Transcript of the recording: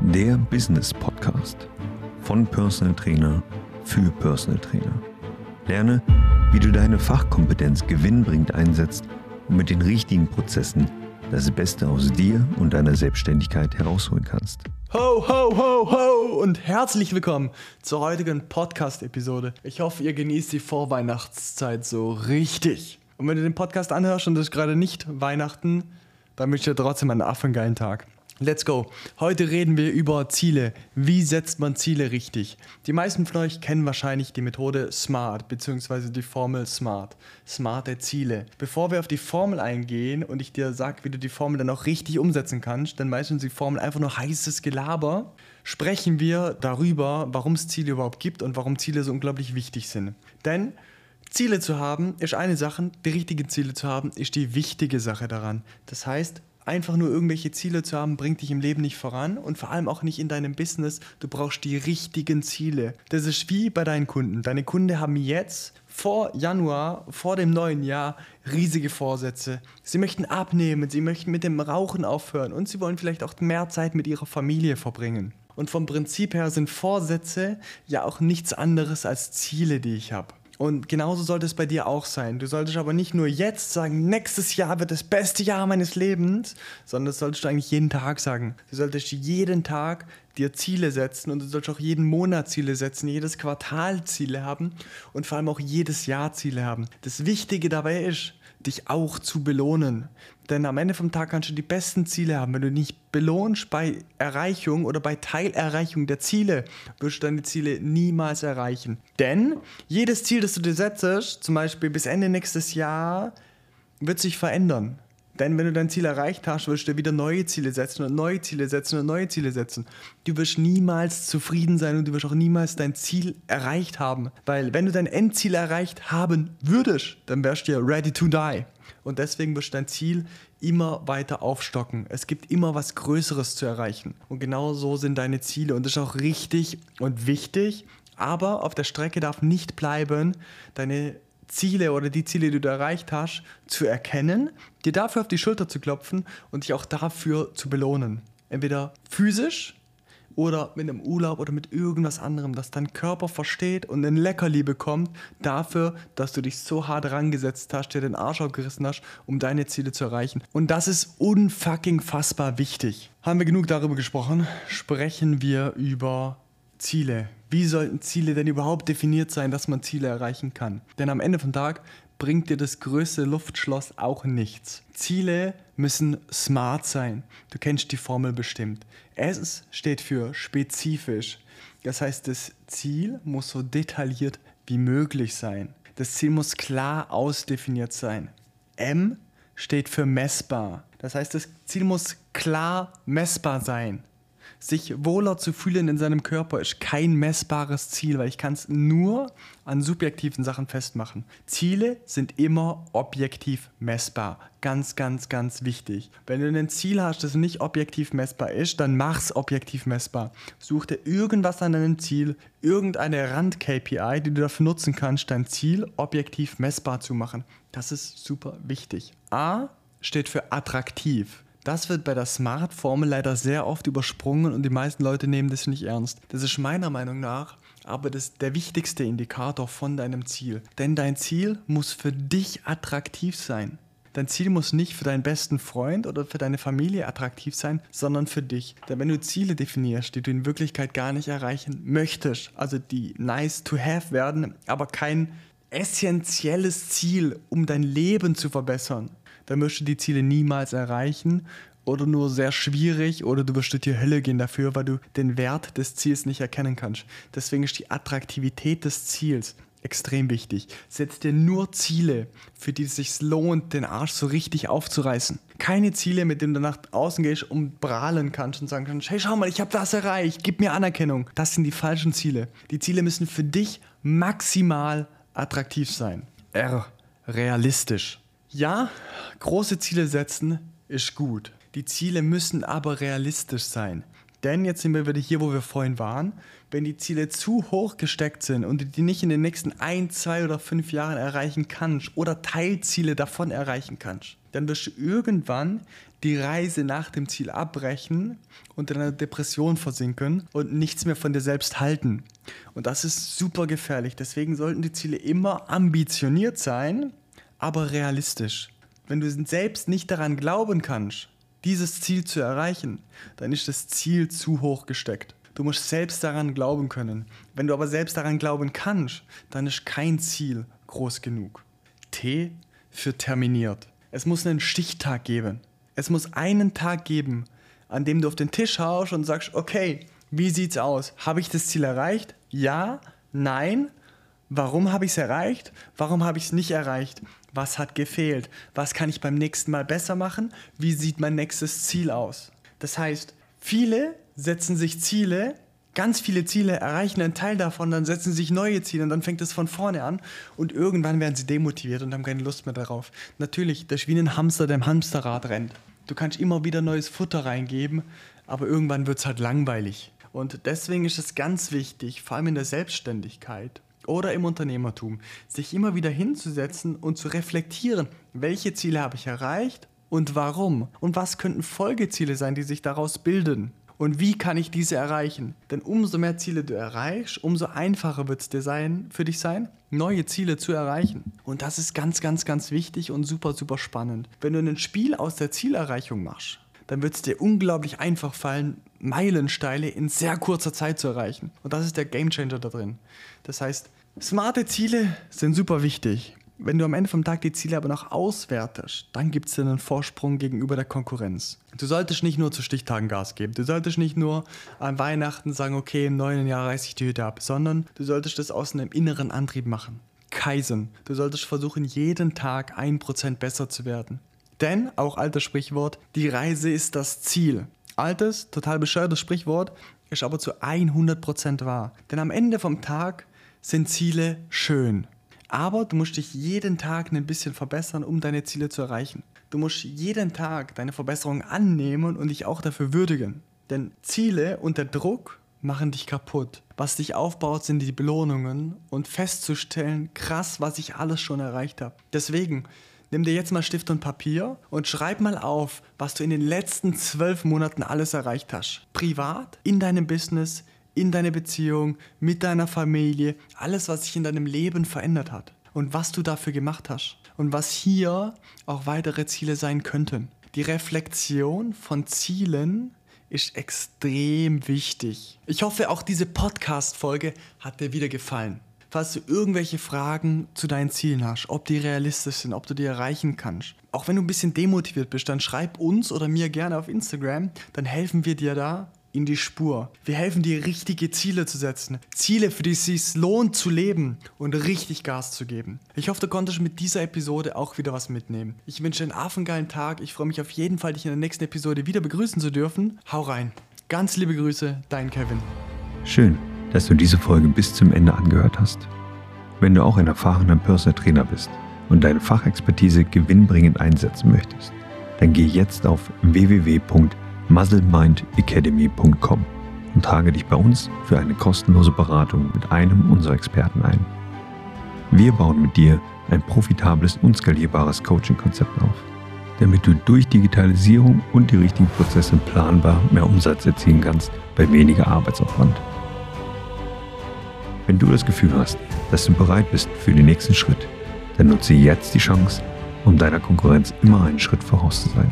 Der Business Podcast von Personal Trainer für Personal Trainer. Lerne, wie du deine Fachkompetenz gewinnbringend einsetzt und mit den richtigen Prozessen das Beste aus dir und deiner Selbstständigkeit herausholen kannst. Ho, ho, ho, ho und herzlich willkommen zur heutigen Podcast-Episode. Ich hoffe, ihr genießt die Vorweihnachtszeit so richtig. Und wenn du den Podcast anhörst und es ist gerade nicht Weihnachten, dann wünsche ich dir trotzdem einen affengeilen Tag. Let's go. Heute reden wir über Ziele. Wie setzt man Ziele richtig? Die meisten von euch kennen wahrscheinlich die Methode SMART bzw. die Formel SMART. Smarte Ziele. Bevor wir auf die Formel eingehen und ich dir sage, wie du die Formel dann auch richtig umsetzen kannst, denn meistens ist die Formel einfach nur heißes Gelaber, sprechen wir darüber, warum es Ziele überhaupt gibt und warum Ziele so unglaublich wichtig sind. Denn Ziele zu haben ist eine Sache, die richtigen Ziele zu haben ist die wichtige Sache daran. Das heißt, einfach nur irgendwelche Ziele zu haben, bringt dich im Leben nicht voran und vor allem auch nicht in deinem Business. Du brauchst die richtigen Ziele. Das ist wie bei deinen Kunden. Deine Kunden haben jetzt vor Januar, vor dem neuen Jahr, riesige Vorsätze. Sie möchten abnehmen, sie möchten mit dem Rauchen aufhören und sie wollen vielleicht auch mehr Zeit mit ihrer Familie verbringen. Und vom Prinzip her sind Vorsätze ja auch nichts anderes als Ziele, die ich habe. Und genauso sollte es bei dir auch sein. Du solltest aber nicht nur jetzt sagen, nächstes Jahr wird das beste Jahr meines Lebens, sondern das solltest du eigentlich jeden Tag sagen. Du solltest jeden Tag dir Ziele setzen und du solltest auch jeden Monat Ziele setzen, jedes Quartal Ziele haben und vor allem auch jedes Jahr Ziele haben. Das Wichtige dabei ist, dich auch zu belohnen. Denn am Ende vom Tag kannst du die besten Ziele haben. Wenn du nicht belohnst bei Erreichung oder bei Teilerreichung der Ziele, wirst du deine Ziele niemals erreichen. Denn jedes Ziel, das du dir setzt, zum Beispiel bis Ende nächstes Jahr, wird sich verändern. Denn wenn du dein Ziel erreicht hast, wirst du wieder neue Ziele setzen und neue Ziele setzen und neue Ziele setzen. Du wirst niemals zufrieden sein und du wirst auch niemals dein Ziel erreicht haben. Weil wenn du dein Endziel erreicht haben würdest, dann wärst du ja ready to die. Und deswegen wirst du dein Ziel immer weiter aufstocken. Es gibt immer was Größeres zu erreichen. Und genau so sind deine Ziele. Und das ist auch richtig und wichtig. Aber auf der Strecke darf nicht bleiben, deine Ziele oder die Ziele, die du erreicht hast, zu erkennen, dir dafür auf die Schulter zu klopfen und dich auch dafür zu belohnen. Entweder physisch oder mit einem Urlaub oder mit irgendwas anderem, dass dein Körper versteht und ein Leckerli bekommt dafür, dass du dich so hart rangesetzt hast, dir den Arsch aufgerissen hast, um deine Ziele zu erreichen. Und das ist unfucking fassbar wichtig. Haben wir genug darüber gesprochen? Sprechen wir über Ziele. Wie sollten Ziele denn überhaupt definiert sein, dass man Ziele erreichen kann? Denn am Ende vom Tag bringt dir das größte Luftschloss auch nichts. Ziele müssen smart sein. Du kennst die Formel bestimmt. S steht für spezifisch. Das heißt, das Ziel muss so detailliert wie möglich sein. Das Ziel muss klar ausdefiniert sein. M steht für messbar. Das heißt, das Ziel muss klar messbar sein sich wohler zu fühlen in seinem Körper ist kein messbares Ziel, weil ich kann es nur an subjektiven Sachen festmachen. Ziele sind immer objektiv messbar. Ganz, ganz, ganz wichtig. Wenn du ein Ziel hast, das nicht objektiv messbar ist, dann mach's objektiv messbar. Such dir irgendwas an deinem Ziel, irgendeine Rand-KPI, die du dafür nutzen kannst, dein Ziel objektiv messbar zu machen. Das ist super wichtig. A steht für attraktiv. Das wird bei der Smart-Formel leider sehr oft übersprungen und die meisten Leute nehmen das nicht ernst. Das ist meiner Meinung nach aber das der wichtigste Indikator von deinem Ziel. Denn dein Ziel muss für dich attraktiv sein. Dein Ziel muss nicht für deinen besten Freund oder für deine Familie attraktiv sein, sondern für dich. Denn wenn du Ziele definierst, die du in Wirklichkeit gar nicht erreichen möchtest, also die nice to have werden, aber kein essentielles Ziel, um dein Leben zu verbessern, dann wirst du die Ziele niemals erreichen oder nur sehr schwierig oder du wirst durch die Hölle gehen dafür, weil du den Wert des Ziels nicht erkennen kannst. Deswegen ist die Attraktivität des Ziels extrem wichtig. Setz dir nur Ziele, für die es sich lohnt, den Arsch so richtig aufzureißen. Keine Ziele, mit denen du nach außen gehst und prahlen kannst und sagen kannst, hey, schau mal, ich habe das erreicht, gib mir Anerkennung. Das sind die falschen Ziele. Die Ziele müssen für dich maximal attraktiv sein. R. Realistisch. Ja, große Ziele setzen ist gut. Die Ziele müssen aber realistisch sein. Denn jetzt sind wir wieder hier, wo wir vorhin waren. Wenn die Ziele zu hoch gesteckt sind und du die nicht in den nächsten ein, zwei oder fünf Jahren erreichen kannst oder Teilziele davon erreichen kannst, dann wirst du irgendwann die Reise nach dem Ziel abbrechen und in einer Depression versinken und nichts mehr von dir selbst halten. Und das ist super gefährlich. Deswegen sollten die Ziele immer ambitioniert sein, aber realistisch. Wenn du selbst nicht daran glauben kannst, dieses Ziel zu erreichen, dann ist das Ziel zu hoch gesteckt. Du musst selbst daran glauben können. Wenn du aber selbst daran glauben kannst, dann ist kein Ziel groß genug. T für terminiert. Es muss einen Stichtag geben. Es muss einen Tag geben, an dem du auf den Tisch haust und sagst, okay, wie sieht's aus? Habe ich das Ziel erreicht? Ja? Nein? Warum habe ich es erreicht? Warum habe ich es nicht erreicht? Was hat gefehlt? Was kann ich beim nächsten Mal besser machen? Wie sieht mein nächstes Ziel aus? Das heißt, viele setzen sich Ziele, ganz viele Ziele, erreichen einen Teil davon, dann setzen sich neue Ziele und dann fängt es von vorne an und irgendwann werden sie demotiviert und haben keine Lust mehr darauf. Natürlich, das ist wie ein Hamster, der im Hamsterrad rennt. Du kannst immer wieder neues Futter reingeben, aber irgendwann wird es halt langweilig. Und deswegen ist es ganz wichtig, vor allem in der Selbstständigkeit oder im Unternehmertum, sich immer wieder hinzusetzen und zu reflektieren, welche Ziele habe ich erreicht und warum und was könnten Folgeziele sein, die sich daraus bilden und wie kann ich diese erreichen? Denn umso mehr Ziele du erreichst, umso einfacher wird es dir sein, für dich sein, neue Ziele zu erreichen. Und das ist ganz, ganz, ganz wichtig und super, super spannend. Wenn du ein Spiel aus der Zielerreichung machst, dann wird es dir unglaublich einfach fallen, Meilensteine in sehr kurzer Zeit zu erreichen. Und das ist der Gamechanger da drin. Das heißt, smarte Ziele sind super wichtig. Wenn du am Ende vom Tag die Ziele aber noch auswertest, dann gibt es dir einen Vorsprung gegenüber der Konkurrenz. Du solltest nicht nur zu Stichtagen Gas geben. Du solltest nicht nur an Weihnachten sagen, okay, im neuen Jahr reiße ich die Hütte ab, sondern du solltest das aus einem inneren Antrieb machen. Kaizen. Du solltest versuchen, jeden Tag ein Prozent besser zu werden. Denn, auch altes Sprichwort, die Reise ist das Ziel. Altes, total bescheuertes Sprichwort, ist aber zu 100% wahr. Denn am Ende vom Tag sind Ziele schön. Aber du musst dich jeden Tag ein bisschen verbessern, um deine Ziele zu erreichen. Du musst jeden Tag deine Verbesserung annehmen und dich auch dafür würdigen. Denn Ziele und der Druck machen dich kaputt. Was dich aufbaut, sind die Belohnungen und festzustellen, krass, was ich alles schon erreicht habe. Deswegen, nimm dir jetzt mal Stift und Papier und schreib mal auf, was du in den letzten zwölf Monaten alles erreicht hast. Privat, in deinem Business, in deine Beziehung, mit deiner Familie, alles, was sich in deinem Leben verändert hat und was du dafür gemacht hast und was hier auch weitere Ziele sein könnten. Die Reflexion von Zielen ist extrem wichtig. Ich hoffe, auch diese Podcast-Folge hat dir wieder gefallen. Falls du irgendwelche Fragen zu deinen Zielen hast, ob die realistisch sind, ob du die erreichen kannst, auch wenn du ein bisschen demotiviert bist, dann schreib uns oder mir gerne auf Instagram, dann helfen wir dir da in die Spur. Wir helfen dir, richtige Ziele zu setzen. Ziele, für die es sich lohnt zu leben und richtig Gas zu geben. Ich hoffe, du konntest mit dieser Episode auch wieder was mitnehmen. Ich wünsche dir einen affengeilen Tag. Ich freue mich auf jeden Fall, dich in der nächsten Episode wieder begrüßen zu dürfen. Hau rein. Ganz liebe Grüße, dein Kevin. Schön, dass du diese Folge bis zum Ende angehört hast. Wenn du auch ein erfahrener Personal Trainer bist und deine Fachexpertise gewinnbringend einsetzen möchtest, dann geh jetzt auf www.trainer.com muzzlemindacademy.com und trage dich bei uns für eine kostenlose Beratung mit einem unserer Experten ein. Wir bauen mit dir ein profitables und skalierbares Coaching-Konzept auf, damit du durch Digitalisierung und die richtigen Prozesse planbar mehr Umsatz erzielen kannst bei weniger Arbeitsaufwand. Wenn du das Gefühl hast, dass du bereit bist für den nächsten Schritt, dann nutze jetzt die Chance, um deiner Konkurrenz immer einen Schritt voraus zu sein.